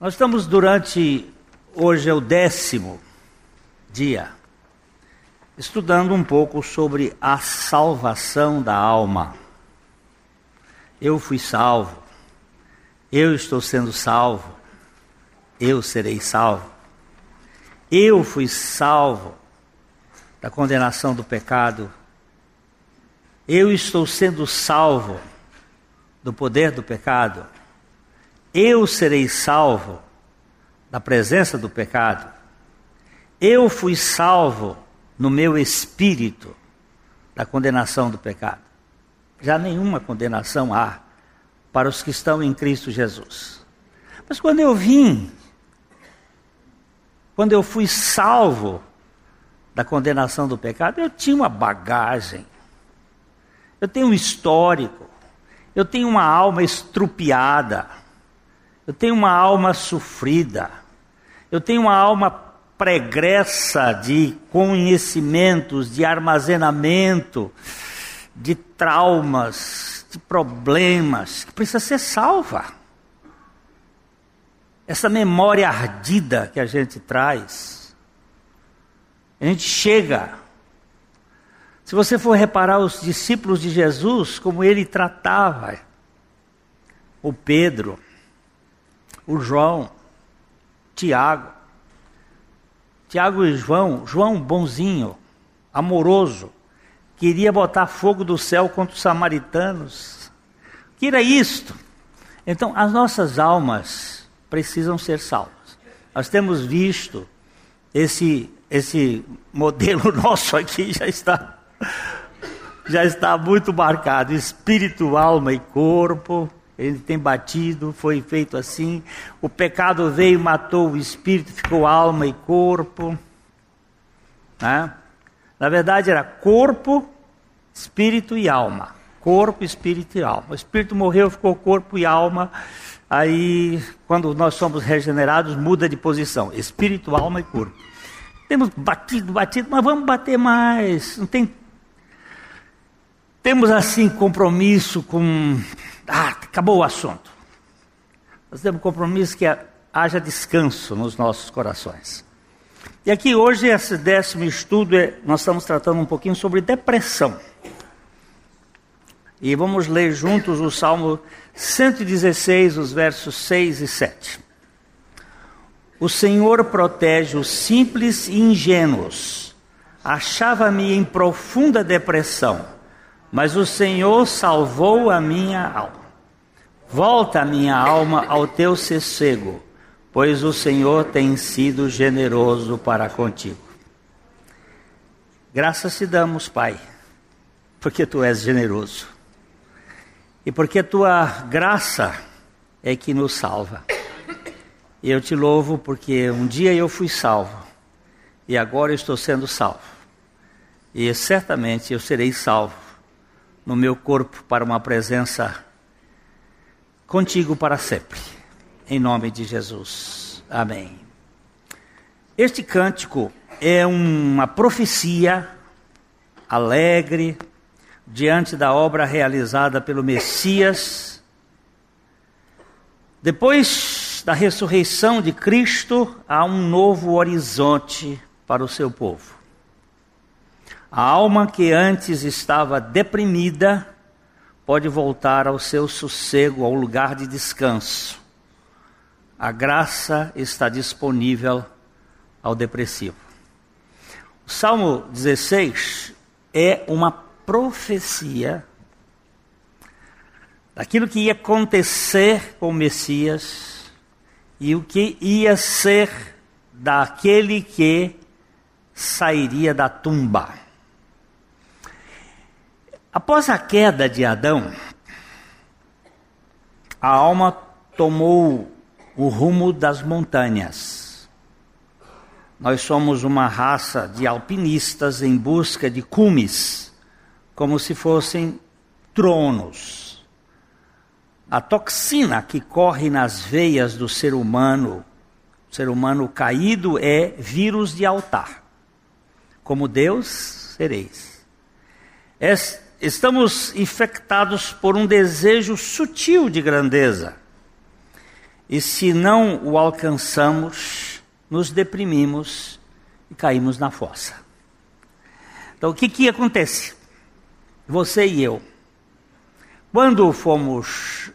Nós estamos durante, hoje é o décimo dia, estudando um pouco sobre a salvação da alma. Eu fui salvo, eu estou sendo salvo, eu serei salvo. Eu fui salvo da condenação do pecado, eu estou sendo salvo do poder do pecado eu serei salvo da presença do pecado. Eu fui salvo no meu espírito da condenação do pecado. Já nenhuma condenação há para os que estão em Cristo Jesus. Mas quando eu vim, quando eu fui salvo da condenação do pecado, eu tinha uma bagagem, eu tenho um histórico, eu tenho uma alma estrupiada eu tenho uma alma sofrida. Eu tenho uma alma pregressa de conhecimentos, de armazenamento, de traumas, de problemas, que precisa ser salva. Essa memória ardida que a gente traz, a gente chega. Se você for reparar os discípulos de Jesus, como ele tratava o Pedro, o João, Tiago. Tiago e João, João bonzinho, amoroso, queria botar fogo do céu contra os samaritanos. Que era isto? Então, as nossas almas precisam ser salvas. Nós temos visto esse esse modelo nosso aqui já está já está muito marcado, espírito, alma e corpo ele tem batido, foi feito assim. O pecado veio, matou o espírito, ficou alma e corpo. Né? Na verdade era corpo, espírito e alma. Corpo, espírito e alma. O espírito morreu, ficou corpo e alma. Aí, quando nós somos regenerados, muda de posição: espírito, alma e corpo. Temos batido, batido, mas vamos bater mais. Não tem. Temos assim compromisso com ah, acabou o assunto. Nós temos compromisso que haja descanso nos nossos corações. E aqui hoje, esse décimo estudo, é, nós estamos tratando um pouquinho sobre depressão. E vamos ler juntos o Salmo 116, os versos 6 e 7. O Senhor protege os simples e ingênuos. Achava-me em profunda depressão, mas o Senhor salvou a minha alma. Volta, minha alma, ao teu sossego, pois o Senhor tem sido generoso para contigo. Graças te damos, Pai, porque tu és generoso. E porque a tua graça é que nos salva. Eu te louvo porque um dia eu fui salvo e agora eu estou sendo salvo. E certamente eu serei salvo no meu corpo para uma presença contigo para sempre. Em nome de Jesus. Amém. Este cântico é uma profecia alegre diante da obra realizada pelo Messias. Depois da ressurreição de Cristo, há um novo horizonte para o seu povo. A alma que antes estava deprimida pode voltar ao seu sossego, ao lugar de descanso. A graça está disponível ao depressivo. O Salmo 16 é uma profecia daquilo que ia acontecer com o Messias e o que ia ser daquele que sairia da tumba. Após a queda de Adão, a alma tomou o rumo das montanhas. Nós somos uma raça de alpinistas em busca de cumes, como se fossem tronos. A toxina que corre nas veias do ser humano, ser humano caído, é vírus de altar. Como Deus sereis. Esta estamos infectados por um desejo sutil de grandeza. E se não o alcançamos, nos deprimimos e caímos na fossa. Então o que, que acontece? Você e eu, quando fomos,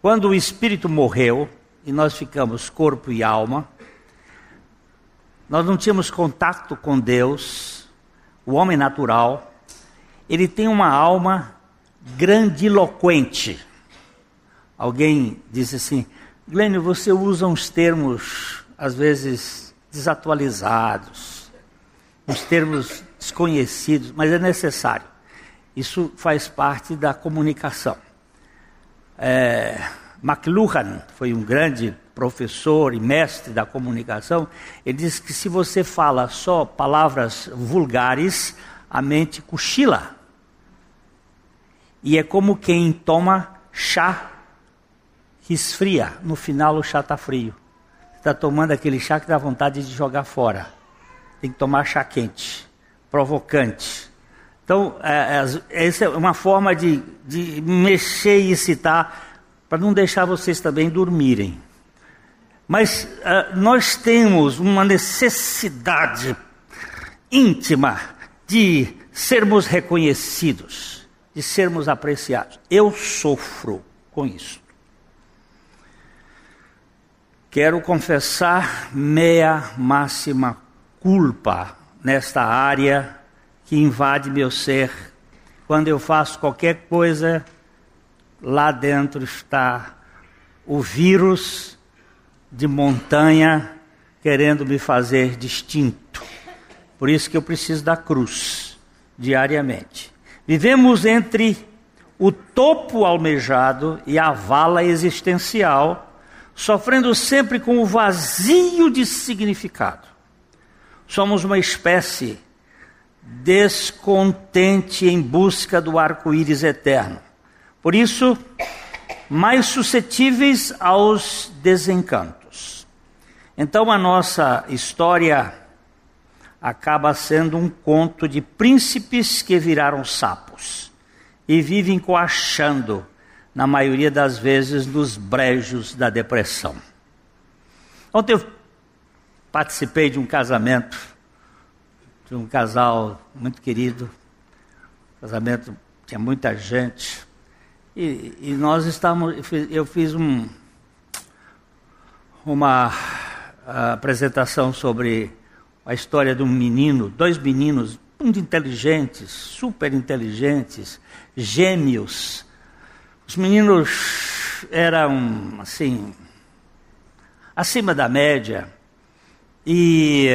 quando o espírito morreu e nós ficamos corpo e alma, nós não tínhamos contato com Deus, o homem natural, ele tem uma alma grandiloquente. Alguém disse assim: Glênio, você usa uns termos, às vezes, desatualizados, uns termos desconhecidos, mas é necessário. Isso faz parte da comunicação. É, McLuhan foi um grande professor e mestre da comunicação. Ele diz que se você fala só palavras vulgares, a mente cochila. E é como quem toma chá que esfria. No final o chá está frio. Está tomando aquele chá que dá vontade de jogar fora. Tem que tomar chá quente, provocante. Então, é, é, essa é uma forma de, de mexer e excitar, para não deixar vocês também dormirem. Mas uh, nós temos uma necessidade íntima de sermos reconhecidos, de sermos apreciados. Eu sofro com isso. Quero confessar meia máxima culpa nesta área que invade meu ser. Quando eu faço qualquer coisa, lá dentro está o vírus de montanha querendo me fazer distinto. Por isso que eu preciso da cruz diariamente. Vivemos entre o topo almejado e a vala existencial sofrendo sempre com o vazio de significado. Somos uma espécie descontente em busca do arco-íris eterno. Por isso, mais suscetíveis aos desencantos. Então, a nossa história acaba sendo um conto de príncipes que viraram sapos e vivem coachando na maioria das vezes, nos brejos da depressão. Ontem eu participei de um casamento, de um casal muito querido, casamento tinha muita gente, e, e nós estávamos, eu fiz um, uma apresentação sobre a história de um menino, dois meninos muito inteligentes, super inteligentes, gêmeos, os meninos eram, assim, acima da média. E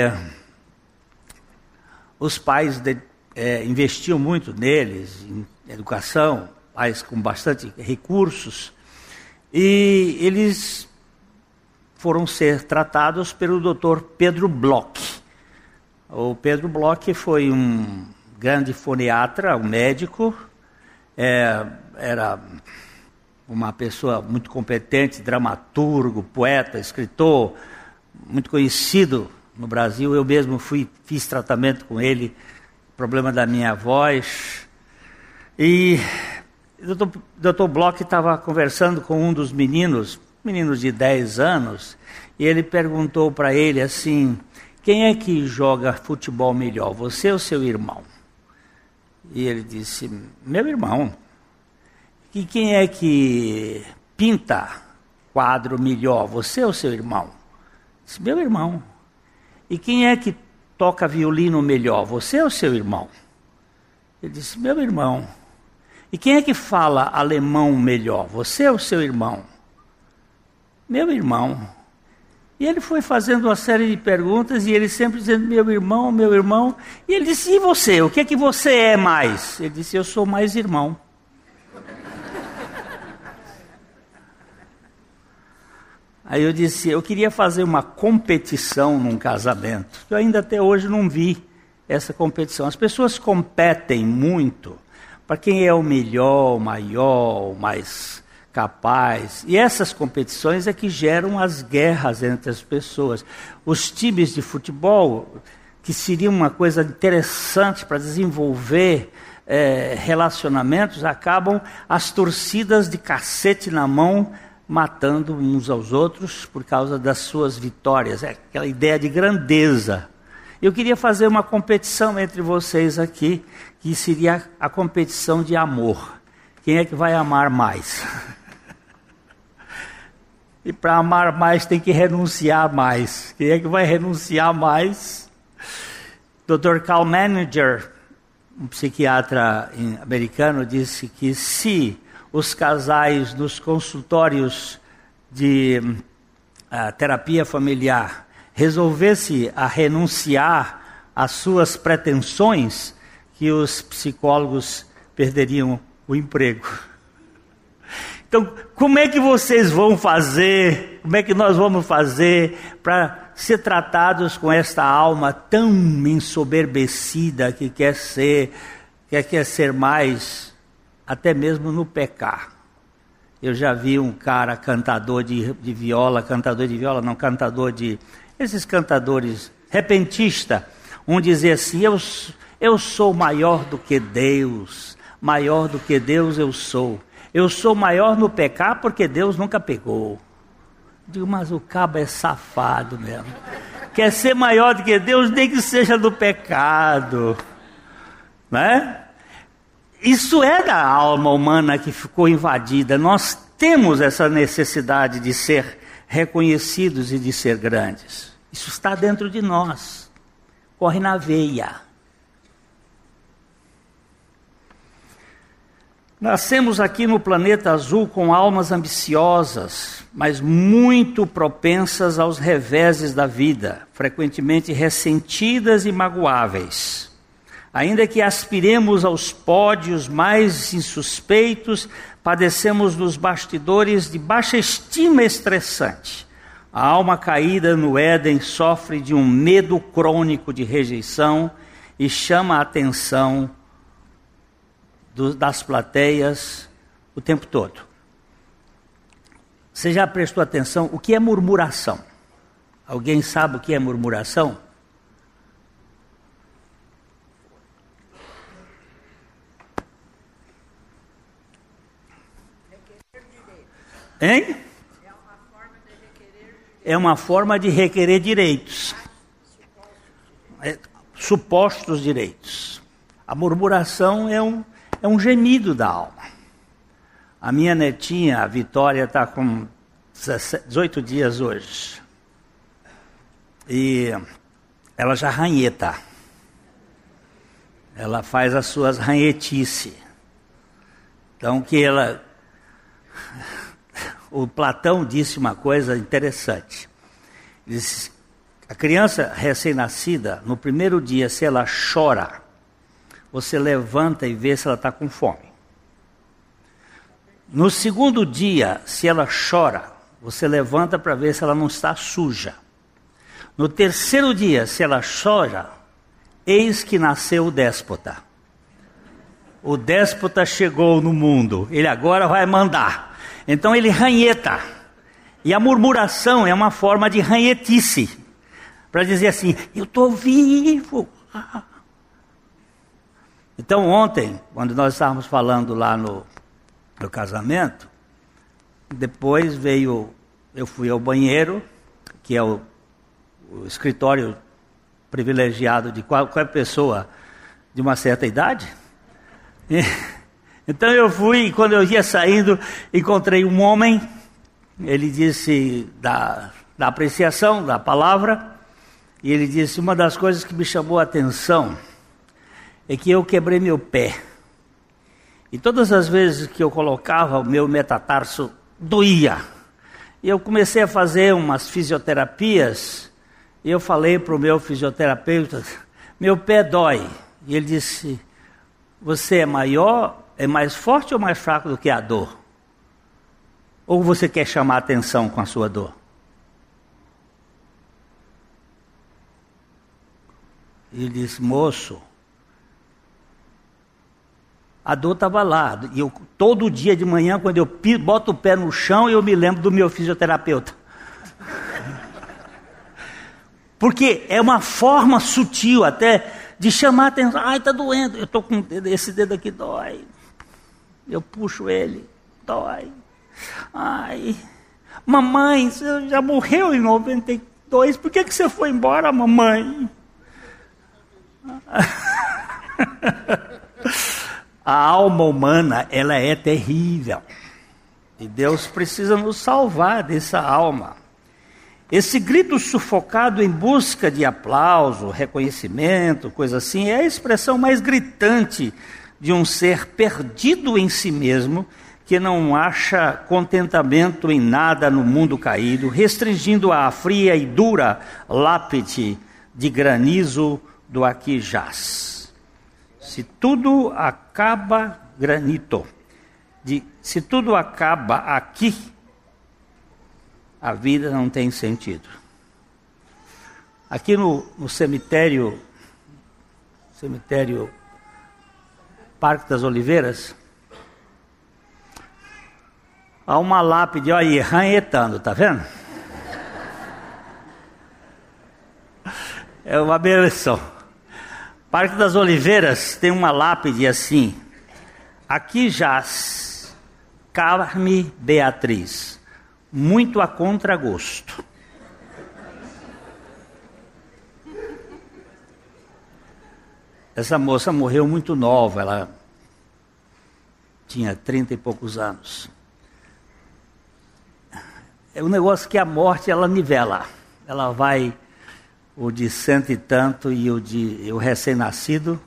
os pais de, é, investiam muito neles, em educação, pais com bastante recursos. E eles foram ser tratados pelo Dr. Pedro Bloch. O Pedro Bloch foi um grande foniatra, um médico, é, era uma pessoa muito competente, dramaturgo, poeta, escritor, muito conhecido no Brasil. Eu mesmo fui, fiz tratamento com ele, problema da minha voz. E o doutor Bloch estava conversando com um dos meninos, meninos de 10 anos, e ele perguntou para ele assim: quem é que joga futebol melhor, você ou seu irmão? E ele disse: meu irmão. E quem é que pinta quadro melhor, você ou seu irmão? Disse, meu irmão. E quem é que toca violino melhor, você ou seu irmão? Ele disse, meu irmão. E quem é que fala alemão melhor, você ou seu irmão? Meu irmão. E ele foi fazendo uma série de perguntas e ele sempre dizendo: Meu irmão, meu irmão. E ele disse: E você? O que é que você é mais? Ele disse: Eu sou mais irmão. Aí eu disse, eu queria fazer uma competição num casamento. Eu ainda até hoje não vi essa competição. As pessoas competem muito para quem é o melhor, o maior, o mais capaz. E essas competições é que geram as guerras entre as pessoas. Os times de futebol, que seria uma coisa interessante para desenvolver é, relacionamentos, acabam as torcidas de cacete na mão matando uns aos outros por causa das suas vitórias. É aquela ideia de grandeza. Eu queria fazer uma competição entre vocês aqui, que seria a competição de amor. Quem é que vai amar mais? E para amar mais tem que renunciar mais. Quem é que vai renunciar mais? Dr. Carl Manager, um psiquiatra americano, disse que se os casais nos consultórios de uh, terapia familiar resolvesse a renunciar às suas pretensões, que os psicólogos perderiam o emprego. Então, como é que vocês vão fazer? Como é que nós vamos fazer para ser tratados com esta alma tão ensoberbecida que quer ser, que quer ser mais, até mesmo no pecar? Eu já vi um cara cantador de, de viola, cantador de viola, não, cantador de. Esses cantadores repentista, um dizer assim: eu, eu sou maior do que Deus, maior do que Deus eu sou. Eu sou maior no pecar porque Deus nunca pegou. Digo, mas o cabo é safado mesmo. Quer ser maior do que Deus, nem que seja do pecado. Né? Isso é da alma humana que ficou invadida. Nós temos essa necessidade de ser reconhecidos e de ser grandes. Isso está dentro de nós. Corre na veia. Nascemos aqui no planeta azul com almas ambiciosas, mas muito propensas aos reveses da vida, frequentemente ressentidas e magoáveis. Ainda que aspiremos aos pódios mais insuspeitos, padecemos nos bastidores de baixa estima estressante. A alma caída no Éden sofre de um medo crônico de rejeição e chama a atenção do, das plateias o tempo todo. Você já prestou atenção? O que é murmuração? Alguém sabe o que é murmuração? Hein? É uma forma de requerer direitos. É, supostos direitos. A murmuração é um, é um gemido da alma. A minha netinha, a Vitória, está com 18 dias hoje. E ela já ranheta. Ela faz as suas ranhetices. Então que ela. O Platão disse uma coisa interessante. Disse, a criança recém-nascida, no primeiro dia, se ela chora, você levanta e vê se ela está com fome. No segundo dia, se ela chora, você levanta para ver se ela não está suja. No terceiro dia, se ela chora, eis que nasceu o déspota. O déspota chegou no mundo, ele agora vai mandar. Então ele ranheta. E a murmuração é uma forma de ranhetice para dizer assim: eu estou vivo. Ah, então, ontem, quando nós estávamos falando lá no, no casamento, depois veio, eu fui ao banheiro, que é o, o escritório privilegiado de qualquer pessoa de uma certa idade. E, então eu fui, e quando eu ia saindo, encontrei um homem, ele disse da, da apreciação da palavra, e ele disse: Uma das coisas que me chamou a atenção é que eu quebrei meu pé. E todas as vezes que eu colocava o meu metatarso, doía. E eu comecei a fazer umas fisioterapias, e eu falei para o meu fisioterapeuta, meu pé dói. E ele disse, você é maior, é mais forte ou mais fraco do que a dor? Ou você quer chamar atenção com a sua dor? Ele disse, moço, a dor estava lá. E eu, todo dia de manhã, quando eu boto o pé no chão, eu me lembro do meu fisioterapeuta. Porque é uma forma sutil até de chamar a atenção. Ai, está doendo. Eu estou com esse dedo aqui, dói. Eu puxo ele, dói. Ai. Mamãe, você já morreu em 92, por que, que você foi embora, mamãe? A alma humana, ela é terrível. E Deus precisa nos salvar dessa alma. Esse grito sufocado em busca de aplauso, reconhecimento, coisa assim, é a expressão mais gritante de um ser perdido em si mesmo, que não acha contentamento em nada no mundo caído, restringindo a fria e dura lápide de granizo do aqui jaz. Se tudo acaba granito, de, se tudo acaba aqui, a vida não tem sentido. Aqui no, no cemitério, cemitério Parque das Oliveiras, há uma lápide, olha aí, ranhetando, tá vendo? É uma benção. Parque das Oliveiras tem uma lápide assim. Aqui jaz Carme Beatriz muito a contragosto. Essa moça morreu muito nova, ela tinha trinta e poucos anos. É um negócio que a morte ela nivela. Ela vai o de cento e tanto e o de o recém-nascido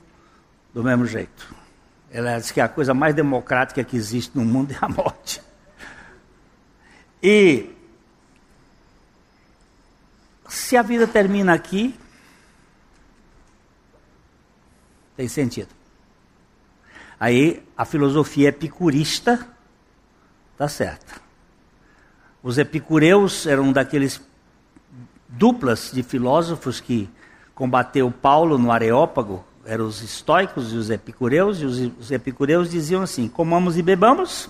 do mesmo jeito. Ela diz que a coisa mais democrática que existe no mundo é a morte. E se a vida termina aqui, tem sentido. Aí a filosofia epicurista está certa. Os epicureus eram daqueles duplas de filósofos que combateu Paulo no Areópago, eram os estoicos e os epicureus, e os, epicureus diziam assim: comamos e bebamos,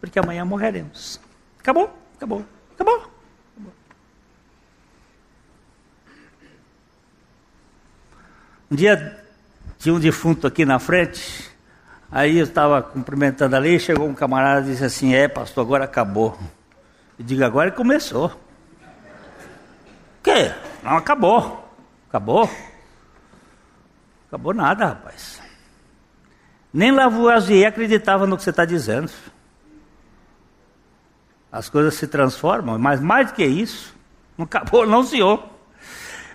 porque amanhã morreremos. Acabou, acabou, acabou. acabou. Um dia tinha um defunto aqui na frente, aí eu estava cumprimentando ali, chegou um camarada e disse assim, é pastor, agora acabou. Eu digo, agora começou. Quê? Não acabou. Acabou? Acabou nada, rapaz. Nem Lavoisier acreditava no que você está dizendo as coisas se transformam, mas mais do que isso, não acabou, não, senhor.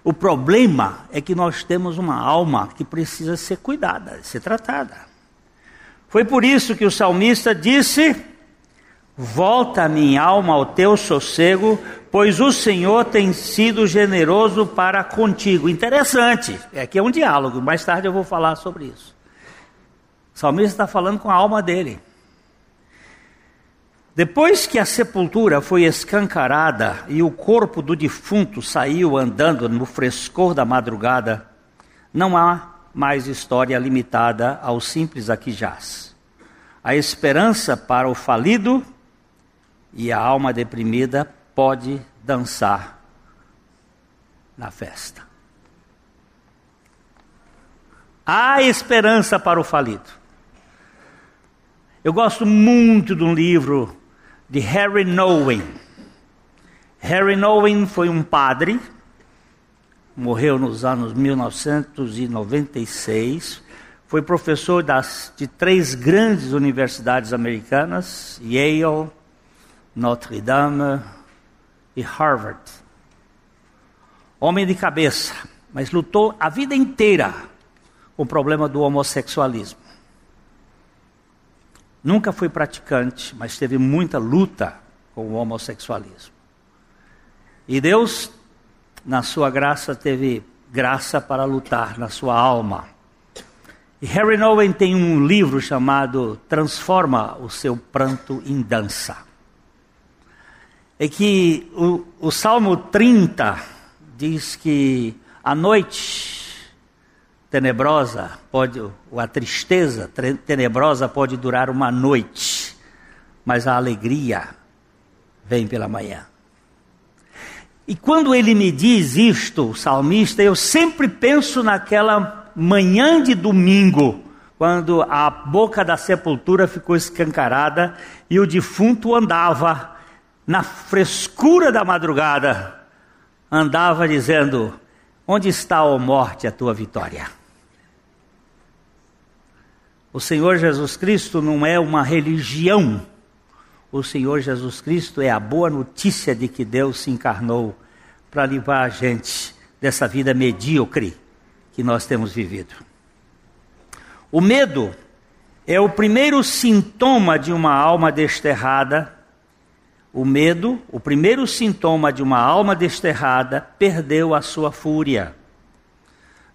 O problema é que nós temos uma alma que precisa ser cuidada, ser tratada. Foi por isso que o salmista disse: Volta minha alma ao teu sossego, pois o Senhor tem sido generoso para contigo. Interessante, aqui é um diálogo, mais tarde eu vou falar sobre isso. O salmista está falando com a alma dele. Depois que a sepultura foi escancarada e o corpo do defunto saiu andando no frescor da madrugada, não há mais história limitada ao simples aqui jaz. A esperança para o falido e a alma deprimida pode dançar na festa. Há esperança para o falido. Eu gosto muito de um livro de Harry Nowen. Harry Nowen foi um padre, morreu nos anos 1996, foi professor das, de três grandes universidades americanas, Yale, Notre Dame e Harvard. Homem de cabeça, mas lutou a vida inteira com o problema do homossexualismo. Nunca foi praticante, mas teve muita luta com o homossexualismo. E Deus, na sua graça, teve graça para lutar na sua alma. E Harry Nowen tem um livro chamado Transforma o seu pranto em dança. É que o, o Salmo 30 diz que a noite tenebrosa pode, ou a tristeza tenebrosa pode durar uma noite, mas a alegria vem pela manhã. E quando ele me diz isto, o salmista, eu sempre penso naquela manhã de domingo, quando a boca da sepultura ficou escancarada e o defunto andava na frescura da madrugada, andava dizendo: Onde está, ó morte, a tua vitória? O Senhor Jesus Cristo não é uma religião. O Senhor Jesus Cristo é a boa notícia de que Deus se encarnou para livrar a gente dessa vida medíocre que nós temos vivido. O medo é o primeiro sintoma de uma alma desterrada. O medo, o primeiro sintoma de uma alma desterrada, perdeu a sua fúria.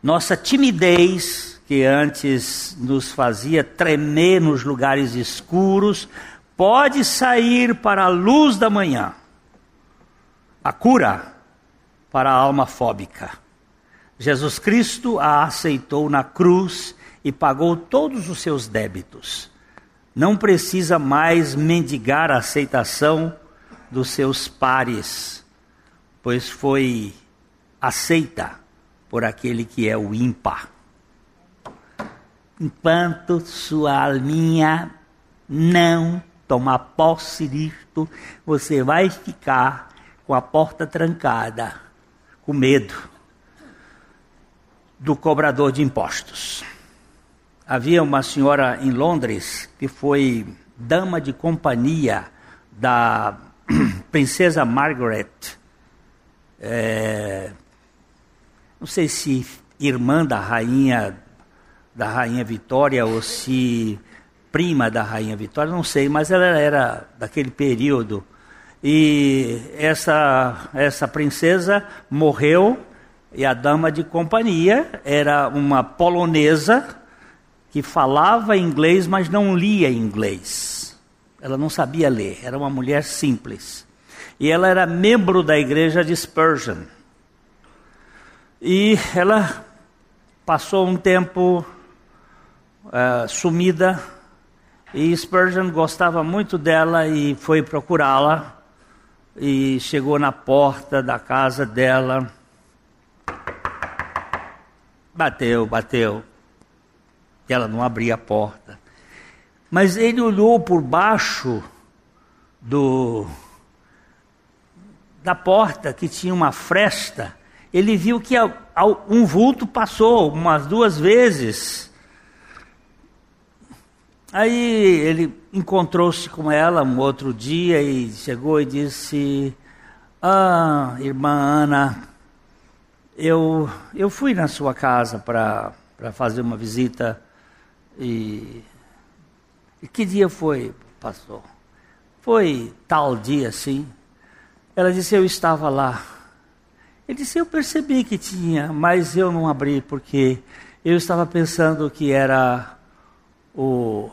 Nossa timidez, que antes nos fazia tremer nos lugares escuros, pode sair para a luz da manhã. A cura para a alma fóbica. Jesus Cristo a aceitou na cruz e pagou todos os seus débitos. Não precisa mais mendigar a aceitação dos seus pares, pois foi aceita por aquele que é o ímpar. Enquanto sua alminha não tomar posse disto, você vai ficar com a porta trancada, com medo do cobrador de impostos. Havia uma senhora em Londres que foi dama de companhia da princesa Margaret. É, não sei se irmã da rainha da rainha Vitória ou se prima da rainha Vitória, não sei, mas ela era daquele período. E essa essa princesa morreu e a dama de companhia era uma polonesa que falava inglês, mas não lia inglês. Ela não sabia ler, era uma mulher simples. E ela era membro da igreja de Spurgeon. E ela passou um tempo uh, sumida, e Spurgeon gostava muito dela e foi procurá-la. E chegou na porta da casa dela Bateu, bateu. E ela não abria a porta. Mas ele olhou por baixo do da porta que tinha uma fresta. Ele viu que um vulto passou umas duas vezes. Aí ele encontrou-se com ela um outro dia e chegou e disse: Ah, irmã Ana, eu, eu fui na sua casa para fazer uma visita e, e que dia foi, pastor? Foi tal dia, sim. Ela disse, eu estava lá. Ele disse, eu percebi que tinha, mas eu não abri porque eu estava pensando que era o,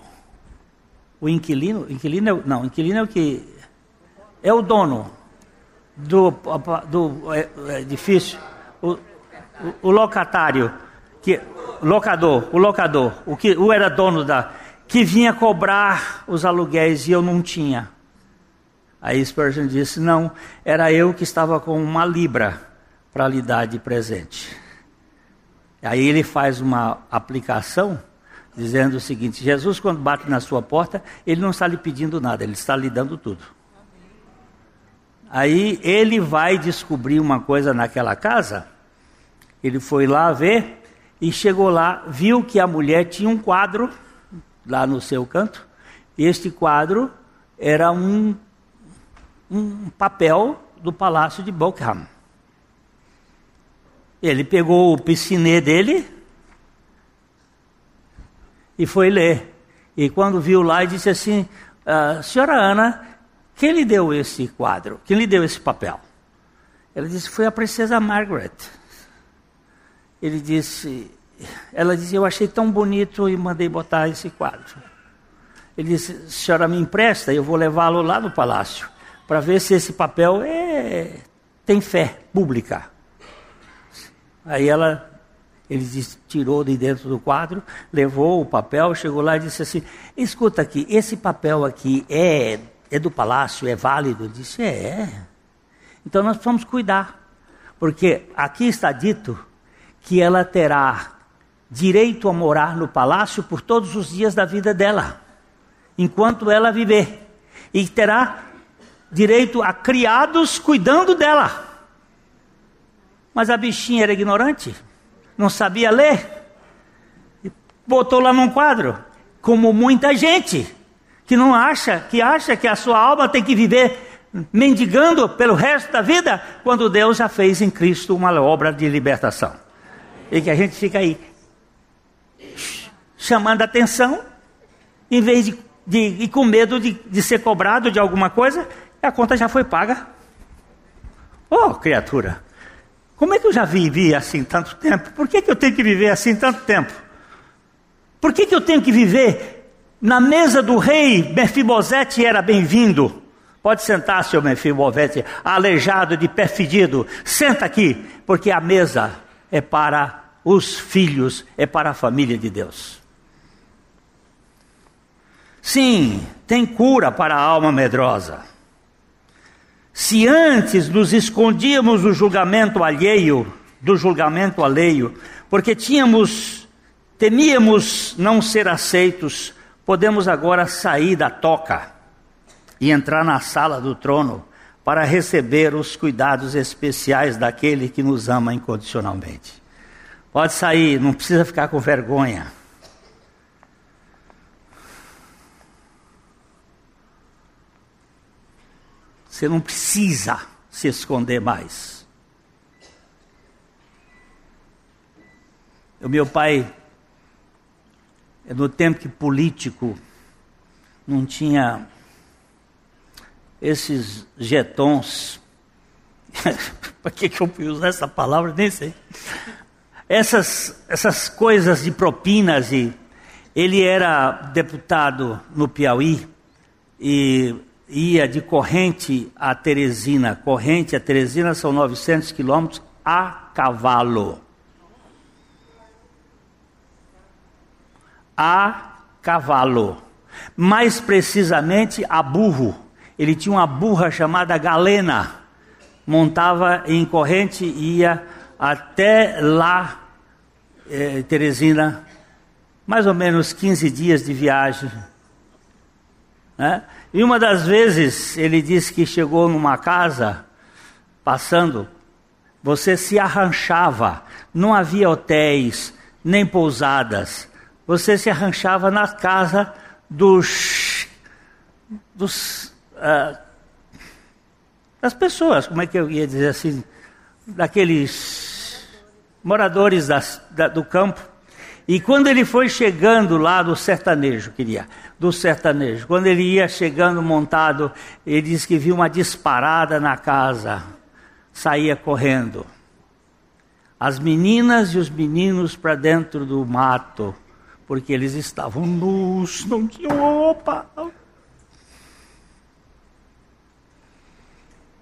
o inquilino. Inquilino é, não, inquilino é o que é o dono do, do é, é edifício o, o, locatário, que, locador, o locador, o que o era dono da, que vinha cobrar os aluguéis e eu não tinha. Aí Spurgeon disse: não, era eu que estava com uma libra para lhe dar de presente. Aí ele faz uma aplicação dizendo o seguinte: Jesus, quando bate na sua porta, ele não está lhe pedindo nada, ele está lhe dando tudo. Aí ele vai descobrir uma coisa naquela casa. Ele foi lá ver e chegou lá, viu que a mulher tinha um quadro lá no seu canto. Este quadro era um, um papel do palácio de Buckingham. Ele pegou o piscinê dele e foi ler. E quando viu lá, disse assim: ah, Senhora Ana, quem lhe deu esse quadro? Quem lhe deu esse papel? Ela disse: Foi a princesa Margaret. Ele disse: Ela disse: Eu achei tão bonito e mandei botar esse quadro. Ele disse: Senhora me empresta, eu vou levá-lo lá no palácio para ver se esse papel é, tem fé pública. Aí ela ele disse, tirou de dentro do quadro, levou o papel, chegou lá e disse assim: Escuta aqui, esse papel aqui é é do palácio, é válido? Eu disse, é. Então nós precisamos cuidar, porque aqui está dito que ela terá direito a morar no palácio por todos os dias da vida dela, enquanto ela viver, e terá direito a criados cuidando dela. Mas a bichinha era ignorante, não sabia ler, botou lá num quadro, como muita gente que não acha, que acha que a sua alma tem que viver mendigando pelo resto da vida, quando Deus já fez em Cristo uma obra de libertação. E que a gente fica aí chamando atenção, em vez de, de ir com medo de, de ser cobrado de alguma coisa, a conta já foi paga. Oh, criatura, como é que eu já vivi assim tanto tempo? Por que, que eu tenho que viver assim tanto tempo? Por que, que eu tenho que viver na mesa do rei? Mefibosete era bem-vindo. Pode sentar, seu Mefibosete, aleijado de pé fedido. Senta aqui, porque a mesa é para os filhos, é para a família de Deus. Sim, tem cura para a alma medrosa. Se antes nos escondíamos do julgamento alheio, do julgamento alheio, porque tínhamos, temíamos não ser aceitos, podemos agora sair da toca e entrar na sala do trono para receber os cuidados especiais daquele que nos ama incondicionalmente. Pode sair, não precisa ficar com vergonha. Você não precisa se esconder mais. O meu pai, no tempo que político não tinha esses jetons, para que, que eu fui usar essa palavra? Nem sei. Essas, essas coisas de propinas, e ele era deputado no Piauí, e ia de Corrente a Teresina. Corrente a Teresina são 900 quilômetros a cavalo. A cavalo. Mais precisamente a burro. Ele tinha uma burra chamada Galena. Montava em corrente e ia até lá, eh, Teresina, mais ou menos 15 dias de viagem. Né? E uma das vezes ele disse que chegou numa casa, passando, você se arranchava, não havia hotéis, nem pousadas, você se arranchava na casa dos, dos uh, das pessoas, como é que eu ia dizer assim, daqueles moradores das, da, do campo, e quando ele foi chegando lá do sertanejo, queria, do sertanejo, quando ele ia chegando montado, ele disse que viu uma disparada na casa, saía correndo. As meninas e os meninos para dentro do mato, porque eles estavam nus, não tinham roupa.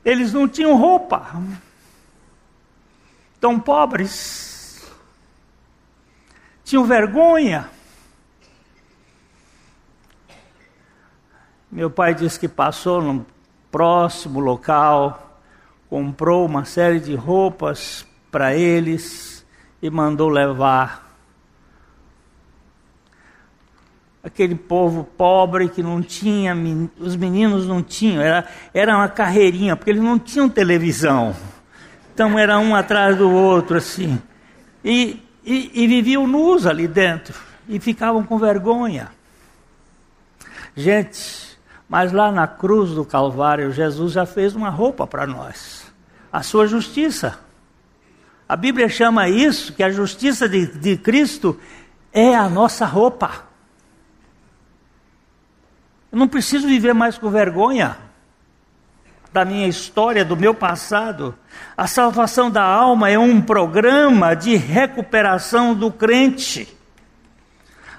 Eles não tinham roupa. Tão pobres tinham vergonha. Meu pai disse que passou num próximo local, comprou uma série de roupas para eles e mandou levar. Aquele povo pobre que não tinha, os meninos não tinham, era, era uma carreirinha, porque eles não tinham televisão. Então era um atrás do outro assim. E e, e viviam nus ali dentro e ficavam com vergonha. Gente, mas lá na cruz do Calvário, Jesus já fez uma roupa para nós a sua justiça. A Bíblia chama isso, que a justiça de, de Cristo é a nossa roupa. Eu não preciso viver mais com vergonha da minha história, do meu passado. A salvação da alma é um programa de recuperação do crente.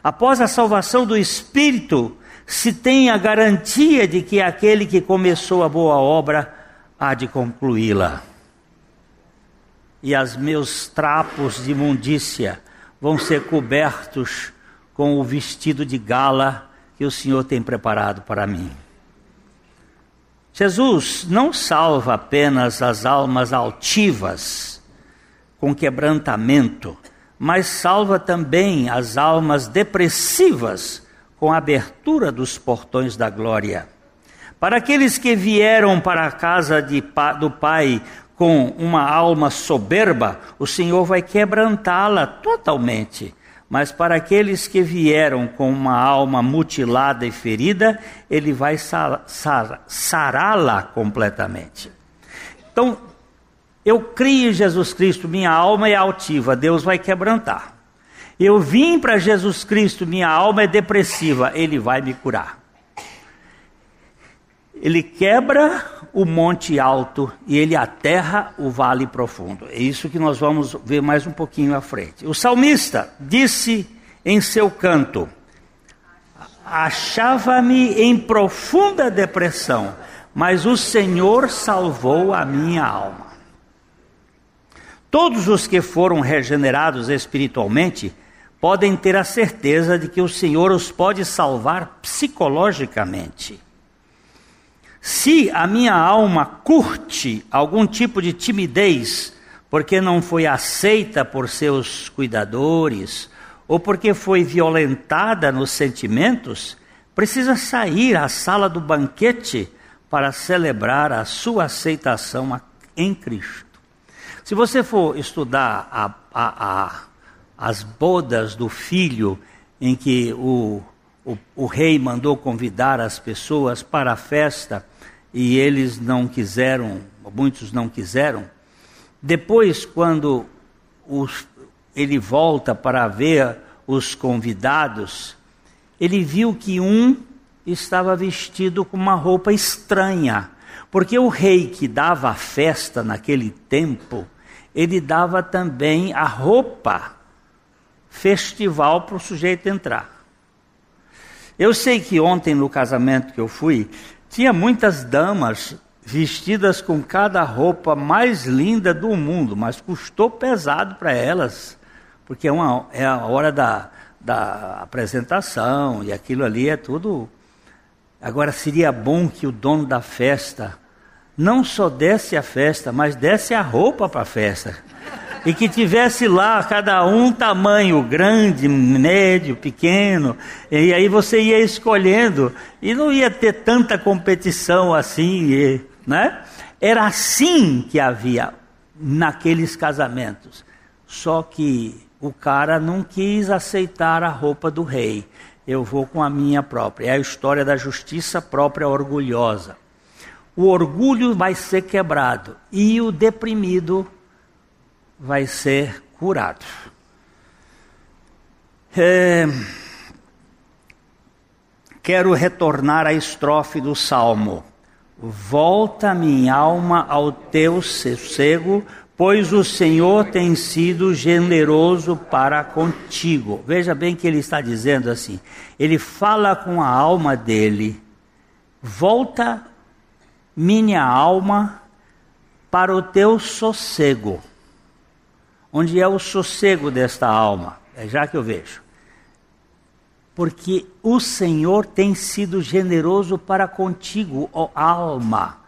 Após a salvação do espírito, se tem a garantia de que aquele que começou a boa obra há de concluí-la. E os meus trapos de imundícia vão ser cobertos com o vestido de gala que o Senhor tem preparado para mim. Jesus não salva apenas as almas altivas com quebrantamento, mas salva também as almas depressivas com a abertura dos portões da glória. Para aqueles que vieram para a casa de, do Pai com uma alma soberba, o Senhor vai quebrantá-la totalmente. Mas para aqueles que vieram com uma alma mutilada e ferida, ele vai sará-la completamente. Então, eu creio em Jesus Cristo, minha alma é altiva, Deus vai quebrantar. Eu vim para Jesus Cristo, minha alma é depressiva, Ele vai me curar. Ele quebra o monte alto e ele aterra o vale profundo. É isso que nós vamos ver mais um pouquinho à frente. O salmista disse em seu canto: Achava-me em profunda depressão, mas o Senhor salvou a minha alma. Todos os que foram regenerados espiritualmente podem ter a certeza de que o Senhor os pode salvar psicologicamente. Se a minha alma curte algum tipo de timidez, porque não foi aceita por seus cuidadores, ou porque foi violentada nos sentimentos, precisa sair à sala do banquete para celebrar a sua aceitação em Cristo. Se você for estudar a, a, a, as bodas do filho, em que o, o, o rei mandou convidar as pessoas para a festa, e eles não quiseram, muitos não quiseram. Depois, quando os, ele volta para ver os convidados, ele viu que um estava vestido com uma roupa estranha, porque o rei que dava a festa naquele tempo, ele dava também a roupa festival para o sujeito entrar. Eu sei que ontem no casamento que eu fui, tinha muitas damas vestidas com cada roupa mais linda do mundo, mas custou pesado para elas, porque é, uma, é a hora da, da apresentação e aquilo ali é tudo. Agora seria bom que o dono da festa não só desse a festa, mas desse a roupa para a festa e que tivesse lá cada um tamanho grande, médio, pequeno, e aí você ia escolhendo e não ia ter tanta competição assim, né? Era assim que havia naqueles casamentos. Só que o cara não quis aceitar a roupa do rei. Eu vou com a minha própria. É a história da justiça própria orgulhosa. O orgulho vai ser quebrado e o deprimido vai ser curado. É, quero retornar à estrofe do salmo. Volta minha alma ao teu sossego, pois o Senhor tem sido generoso para contigo. Veja bem que ele está dizendo assim. Ele fala com a alma dele. Volta minha alma para o teu sossego onde é o sossego desta alma. É já que eu vejo. Porque o Senhor tem sido generoso para contigo, ó alma.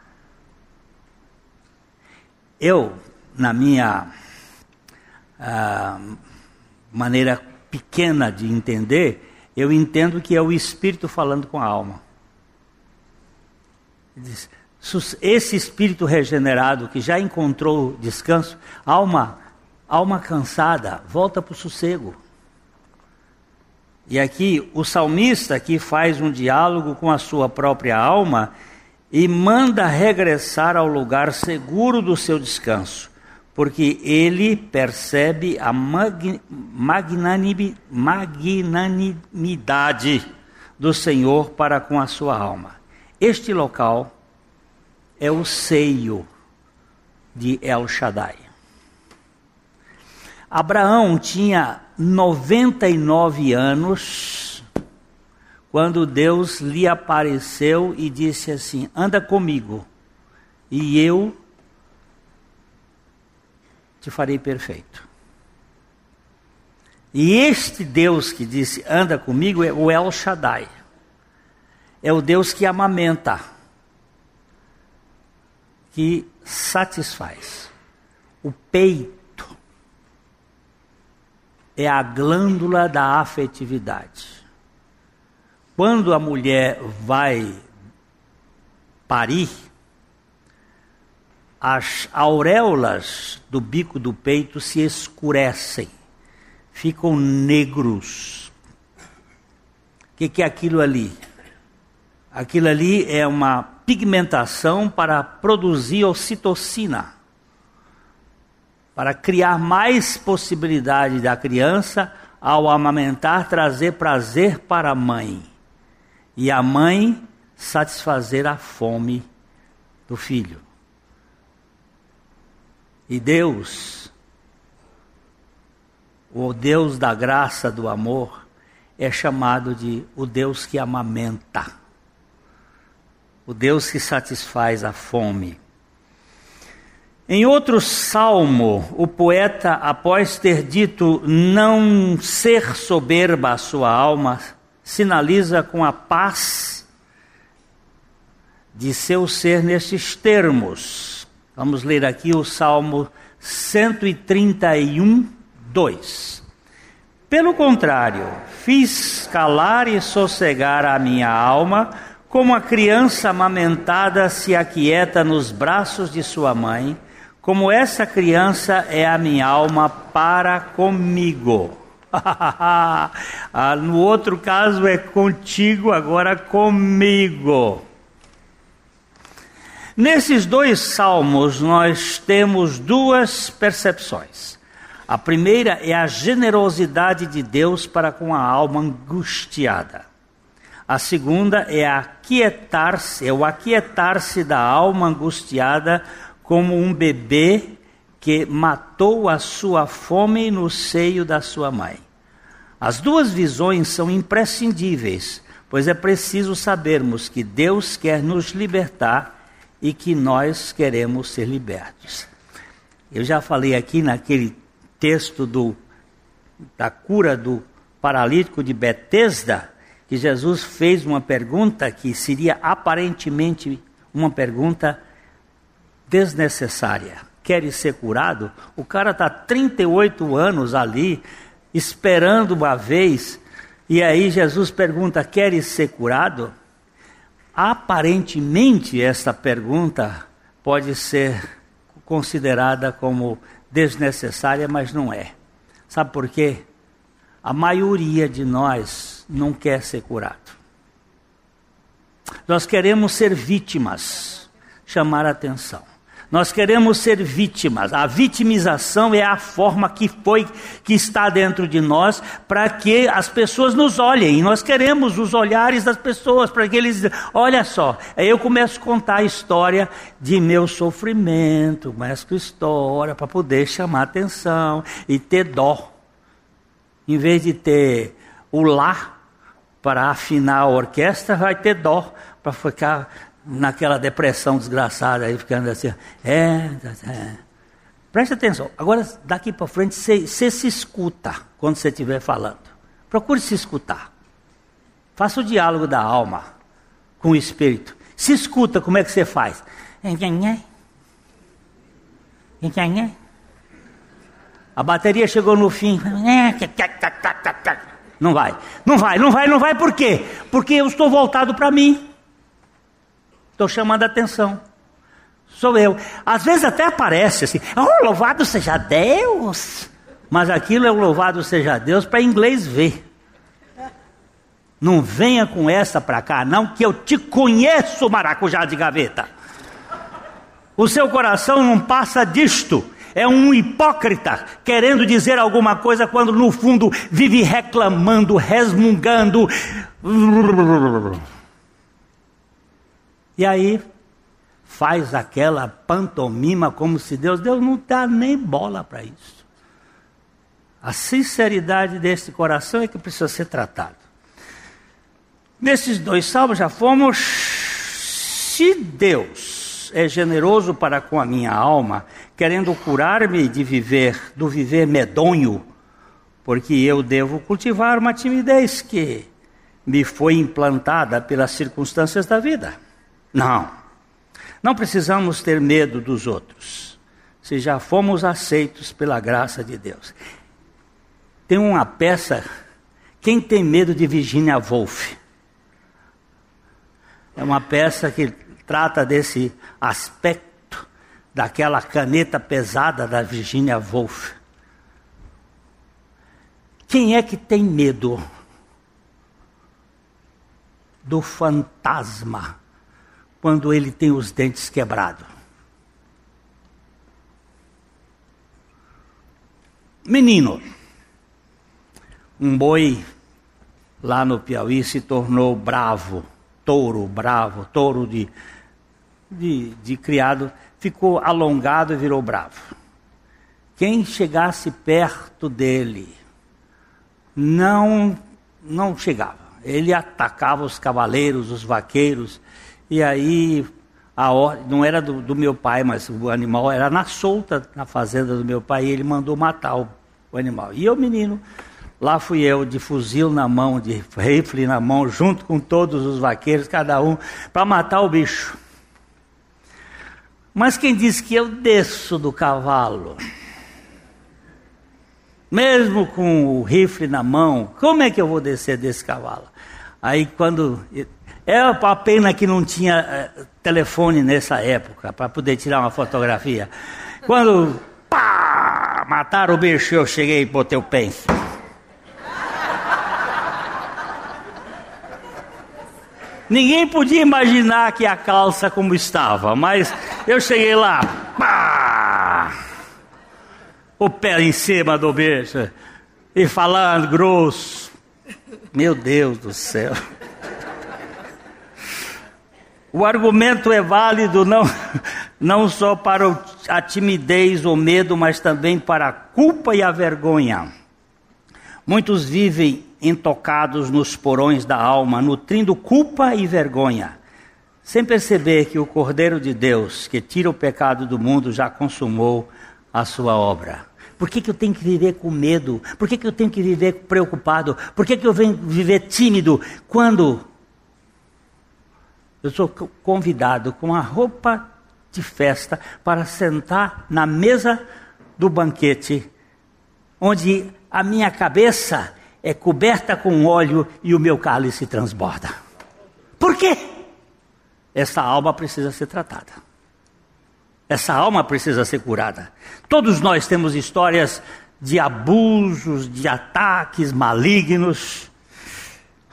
Eu, na minha uh, maneira pequena de entender, eu entendo que é o Espírito falando com a alma. Esse espírito regenerado que já encontrou descanso, alma, alma cansada, volta para o sossego. E aqui o salmista aqui faz um diálogo com a sua própria alma e manda regressar ao lugar seguro do seu descanso, porque ele percebe a magnanimidade do Senhor para com a sua alma. Este local é o seio de El Shaddai. Abraão tinha 99 anos quando Deus lhe apareceu e disse assim: Anda comigo, e eu te farei perfeito. E este Deus que disse: Anda comigo é o El Shaddai. É o Deus que amamenta, que satisfaz. O peito é a glândula da afetividade. Quando a mulher vai parir, as auréolas do bico do peito se escurecem, ficam negros. O que, que é aquilo ali? Aquilo ali é uma pigmentação para produzir ocitocina, para criar mais possibilidade da criança ao amamentar trazer prazer para a mãe e a mãe satisfazer a fome do filho. E Deus, o Deus da graça, do amor, é chamado de o Deus que amamenta, o Deus que satisfaz a fome. Em outro salmo, o poeta, após ter dito não ser soberba a sua alma, sinaliza com a paz de seu ser nestes termos. Vamos ler aqui o Salmo 131, 2. Pelo contrário, fiz calar e sossegar a minha alma, como a criança amamentada se aquieta nos braços de sua mãe, como essa criança é a minha alma para comigo. ah, no outro caso é contigo, agora comigo. Nesses dois salmos, nós temos duas percepções. A primeira é a generosidade de Deus para com a alma angustiada. A segunda é é o aquietar-se da alma angustiada como um bebê que matou a sua fome no seio da sua mãe. As duas visões são imprescindíveis, pois é preciso sabermos que Deus quer nos libertar e que nós queremos ser libertos. Eu já falei aqui naquele texto do, da cura do paralítico de Betesda, que Jesus fez uma pergunta que seria aparentemente uma pergunta desnecessária. Queres ser curado? O cara está 38 anos ali, esperando uma vez, e aí Jesus pergunta: Queres ser curado? Aparentemente, esta pergunta pode ser considerada como desnecessária, mas não é. Sabe por quê? A maioria de nós não quer ser curado. Nós queremos ser vítimas, chamar atenção. Nós queremos ser vítimas. A vitimização é a forma que foi que está dentro de nós para que as pessoas nos olhem. Nós queremos os olhares das pessoas para que eles, olha só. Aí eu começo a contar a história de meu sofrimento, começo com história para poder chamar atenção e ter dó. Em vez de ter o lá para afinar a orquestra, vai ter dó para ficar naquela depressão desgraçada aí, ficando assim. É, é. Preste atenção. Agora, daqui para frente, você se escuta quando você estiver falando. Procure se escutar. Faça o diálogo da alma com o espírito. Se escuta, como é que você faz? A bateria chegou no fim. Não vai, não vai, não vai, não vai, por quê? Porque eu estou voltado para mim. Estou chamando a atenção. Sou eu. Às vezes até aparece assim, oh, louvado seja Deus. Mas aquilo é o louvado seja Deus para inglês ver. Não venha com essa para cá, não, que eu te conheço, maracujá de gaveta. O seu coração não passa disto. É um hipócrita querendo dizer alguma coisa quando no fundo vive reclamando, resmungando. E aí faz aquela pantomima como se Deus, Deus não dá nem bola para isso. A sinceridade desse coração é que precisa ser tratado. Nesses dois salmos já fomos. Se Deus é generoso para com a minha alma, querendo curar-me de viver, do viver medonho, porque eu devo cultivar uma timidez que me foi implantada pelas circunstâncias da vida. Não. Não precisamos ter medo dos outros, se já fomos aceitos pela graça de Deus. Tem uma peça, quem tem medo de Virginia Woolf? É uma peça que trata desse aspecto daquela caneta pesada da Virginia Woolf. Quem é que tem medo do fantasma quando ele tem os dentes quebrados? Menino, um boi lá no Piauí se tornou bravo, touro bravo, touro de, de, de criado, ficou alongado e virou bravo. Quem chegasse perto dele não, não chegava. Ele atacava os cavaleiros, os vaqueiros, e aí a ordem, não era do, do, meu pai, mas o animal era na solta na fazenda do meu pai, e ele mandou matar o o animal. E o menino, lá fui eu, de fuzil na mão, de rifle na mão, junto com todos os vaqueiros, cada um, para matar o bicho. Mas quem disse que eu desço do cavalo? Mesmo com o rifle na mão, como é que eu vou descer desse cavalo? Aí quando. É a pena que não tinha é, telefone nessa época para poder tirar uma fotografia. Quando pá, mataram o bicho, eu cheguei e botei o pence. Ninguém podia imaginar que a calça como estava, mas eu cheguei lá, pá, o pé em cima do bicho, e falando grosso. Meu Deus do céu. O argumento é válido não, não só para a timidez ou medo, mas também para a culpa e a vergonha. Muitos vivem intocados nos porões da alma, nutrindo culpa e vergonha, sem perceber que o Cordeiro de Deus, que tira o pecado do mundo, já consumou a sua obra. Por que, que eu tenho que viver com medo? Por que, que eu tenho que viver preocupado? Por que, que eu venho viver tímido quando eu sou convidado com a roupa de festa para sentar na mesa do banquete, onde a minha cabeça é coberta com óleo e o meu cálice transborda. Por quê? Essa alma precisa ser tratada. Essa alma precisa ser curada. Todos nós temos histórias de abusos, de ataques malignos.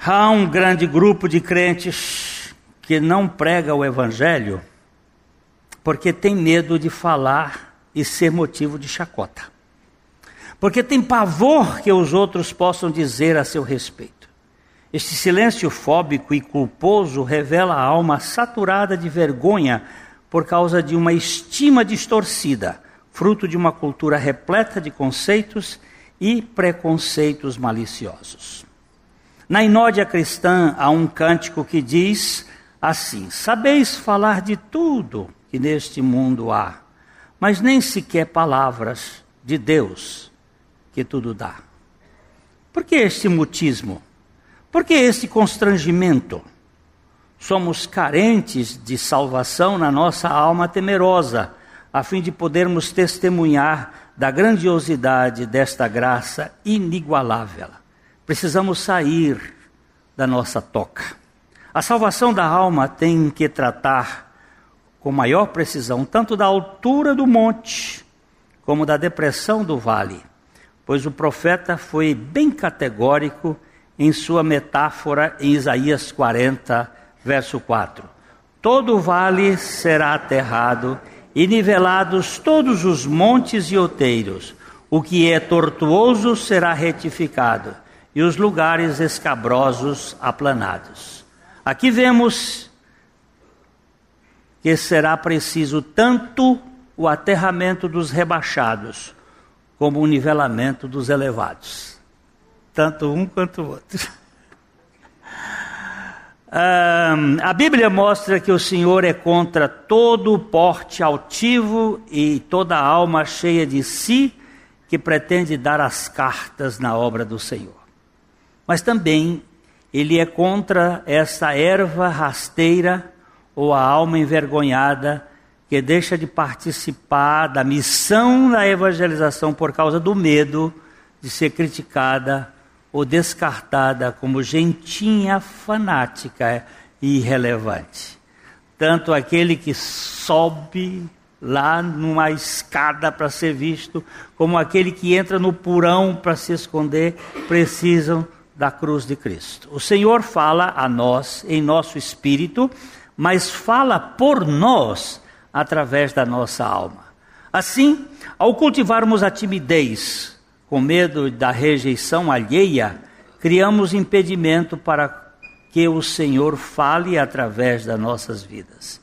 Há um grande grupo de crentes que não prega o evangelho porque tem medo de falar e ser motivo de chacota. Porque tem pavor que os outros possam dizer a seu respeito. Este silêncio fóbico e culposo revela a alma saturada de vergonha por causa de uma estima distorcida, fruto de uma cultura repleta de conceitos e preconceitos maliciosos. Na inódia cristã há um cântico que diz: assim: Sabeis falar de tudo que neste mundo há, mas nem sequer palavras de Deus que tudo dá. Por que este mutismo? Por que este constrangimento? Somos carentes de salvação na nossa alma temerosa, a fim de podermos testemunhar da grandiosidade desta graça inigualável. Precisamos sair da nossa toca. A salvação da alma tem que tratar com maior precisão tanto da altura do monte como da depressão do vale, pois o profeta foi bem categórico em sua metáfora em Isaías 40, verso 4. Todo vale será aterrado e nivelados todos os montes e outeiros. O que é tortuoso será retificado e os lugares escabrosos aplanados. Aqui vemos que será preciso tanto o aterramento dos rebaixados, como o nivelamento dos elevados. Tanto um quanto o outro. a Bíblia mostra que o Senhor é contra todo porte altivo e toda alma cheia de si que pretende dar as cartas na obra do Senhor. Mas também ele é contra essa erva rasteira ou a alma envergonhada que deixa de participar da missão da evangelização por causa do medo de ser criticada ou descartada como gentinha fanática e irrelevante. tanto aquele que sobe lá numa escada para ser visto, como aquele que entra no porão para se esconder, precisam da cruz de Cristo. O Senhor fala a nós em nosso espírito, mas fala por nós através da nossa alma. Assim, ao cultivarmos a timidez, com medo da rejeição alheia, criamos impedimento para que o Senhor fale através das nossas vidas.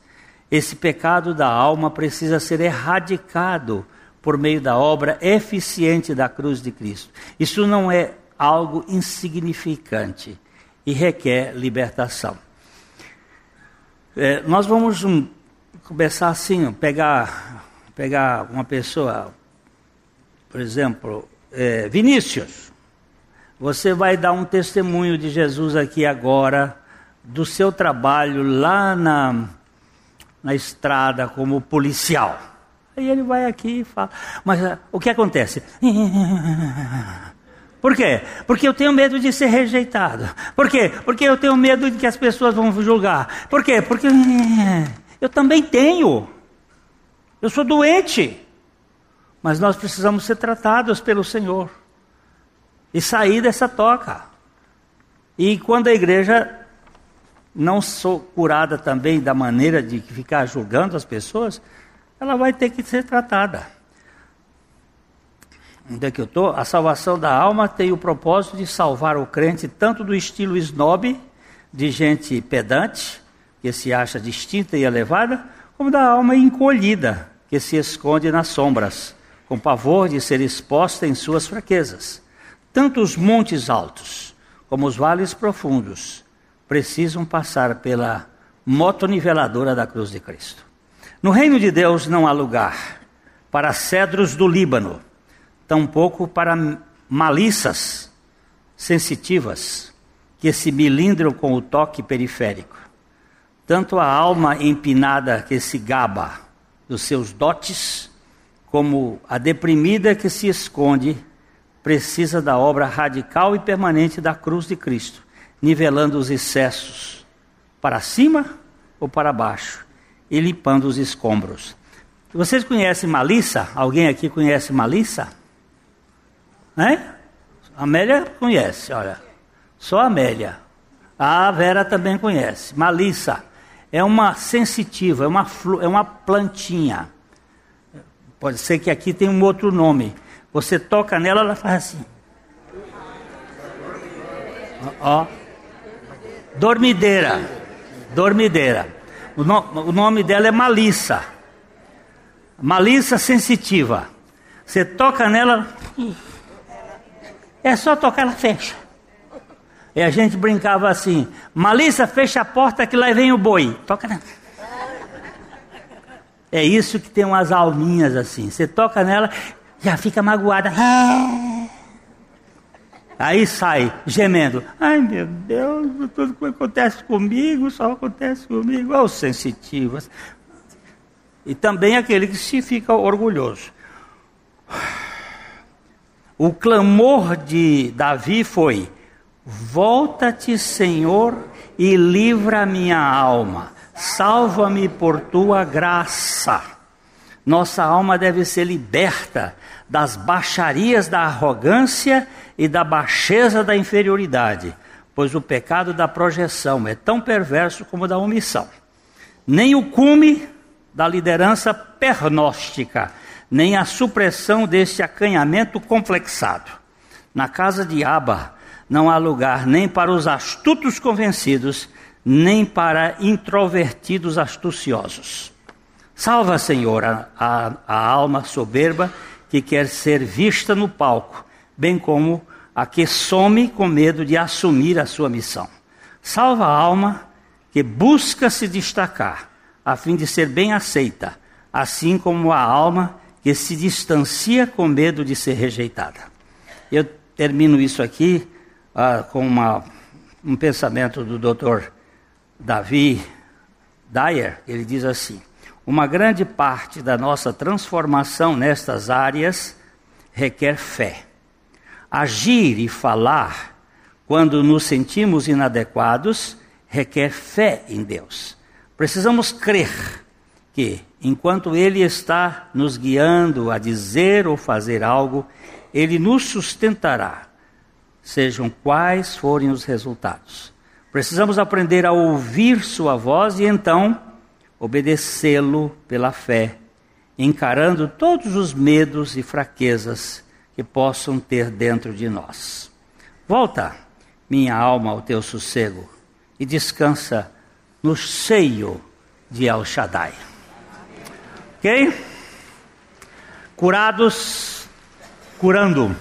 Esse pecado da alma precisa ser erradicado por meio da obra eficiente da cruz de Cristo. Isso não é algo insignificante e requer libertação. É, nós vamos um, começar assim, pegar, pegar uma pessoa, por exemplo, é, Vinícius. Você vai dar um testemunho de Jesus aqui agora, do seu trabalho lá na na estrada como policial. Aí ele vai aqui e fala. Mas uh, o que acontece? Por quê? Porque eu tenho medo de ser rejeitado. Por quê? Porque eu tenho medo de que as pessoas vão julgar. Por quê? Porque eu também tenho. Eu sou doente. Mas nós precisamos ser tratados pelo Senhor. E sair dessa toca. E quando a igreja não sou curada também da maneira de ficar julgando as pessoas, ela vai ter que ser tratada. Onde é que eu estou? A salvação da alma tem o propósito de salvar o crente tanto do estilo snob, de gente pedante, que se acha distinta e elevada, como da alma encolhida, que se esconde nas sombras, com pavor de ser exposta em suas fraquezas. Tanto os montes altos como os vales profundos precisam passar pela motoniveladora da cruz de Cristo. No reino de Deus não há lugar para cedros do Líbano, tampouco para malícias sensitivas que se milindram com o toque periférico. Tanto a alma empinada que se gaba dos seus dotes, como a deprimida que se esconde, precisa da obra radical e permanente da cruz de Cristo nivelando os excessos para cima ou para baixo e limpando os escombros. Vocês conhecem Malissa? Alguém aqui conhece Malissa? Né? Amélia conhece, olha. Só Amélia. A Vera também conhece. Malissa é uma sensitiva, é uma, é uma plantinha. Pode ser que aqui tem um outro nome. Você toca nela, ela faz assim. Ó. Dormideira. Dormideira. O, no, o nome dela é Malissa. Malissa sensitiva. Você toca nela. É só tocar, ela fecha. E a gente brincava assim: Malissa, fecha a porta que lá vem o boi. Toca nela. É isso que tem umas alminhas assim. Você toca nela, já fica magoada. Aí sai gemendo. Ai meu Deus, tudo que acontece comigo só acontece comigo. Olha os sensitivos. E também aquele que se fica orgulhoso. O clamor de Davi foi: Volta-te, Senhor, e livra minha alma. Salva-me por tua graça. Nossa alma deve ser liberta das baixarias da arrogância e da baixeza da inferioridade, pois o pecado da projeção é tão perverso como da omissão. Nem o cume da liderança pernóstica, nem a supressão deste acanhamento complexado. Na casa de Aba não há lugar nem para os astutos convencidos, nem para introvertidos astuciosos. Salva, Senhor, a, a, a alma soberba que quer ser vista no palco, bem como a que some com medo de assumir a sua missão. Salva a alma que busca se destacar, a fim de ser bem aceita, assim como a alma que se distancia com medo de ser rejeitada. Eu termino isso aqui ah, com uma, um pensamento do Dr. Davi Dyer. Ele diz assim: uma grande parte da nossa transformação nestas áreas requer fé. Agir e falar, quando nos sentimos inadequados, requer fé em Deus. Precisamos crer que, enquanto Ele está nos guiando a dizer ou fazer algo, Ele nos sustentará, sejam quais forem os resultados. Precisamos aprender a ouvir Sua voz e então obedecê-lo pela fé, encarando todos os medos e fraquezas que possam ter dentro de nós. Volta, minha alma, ao teu sossego e descansa no seio de El Shaddai. Ok? Curados, curando,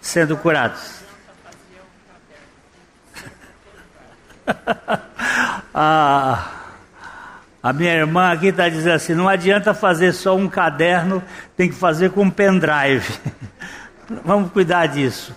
sendo curados. ah, a minha irmã aqui está dizendo assim: não adianta fazer só um caderno, tem que fazer com um pendrive. Vamos cuidar disso.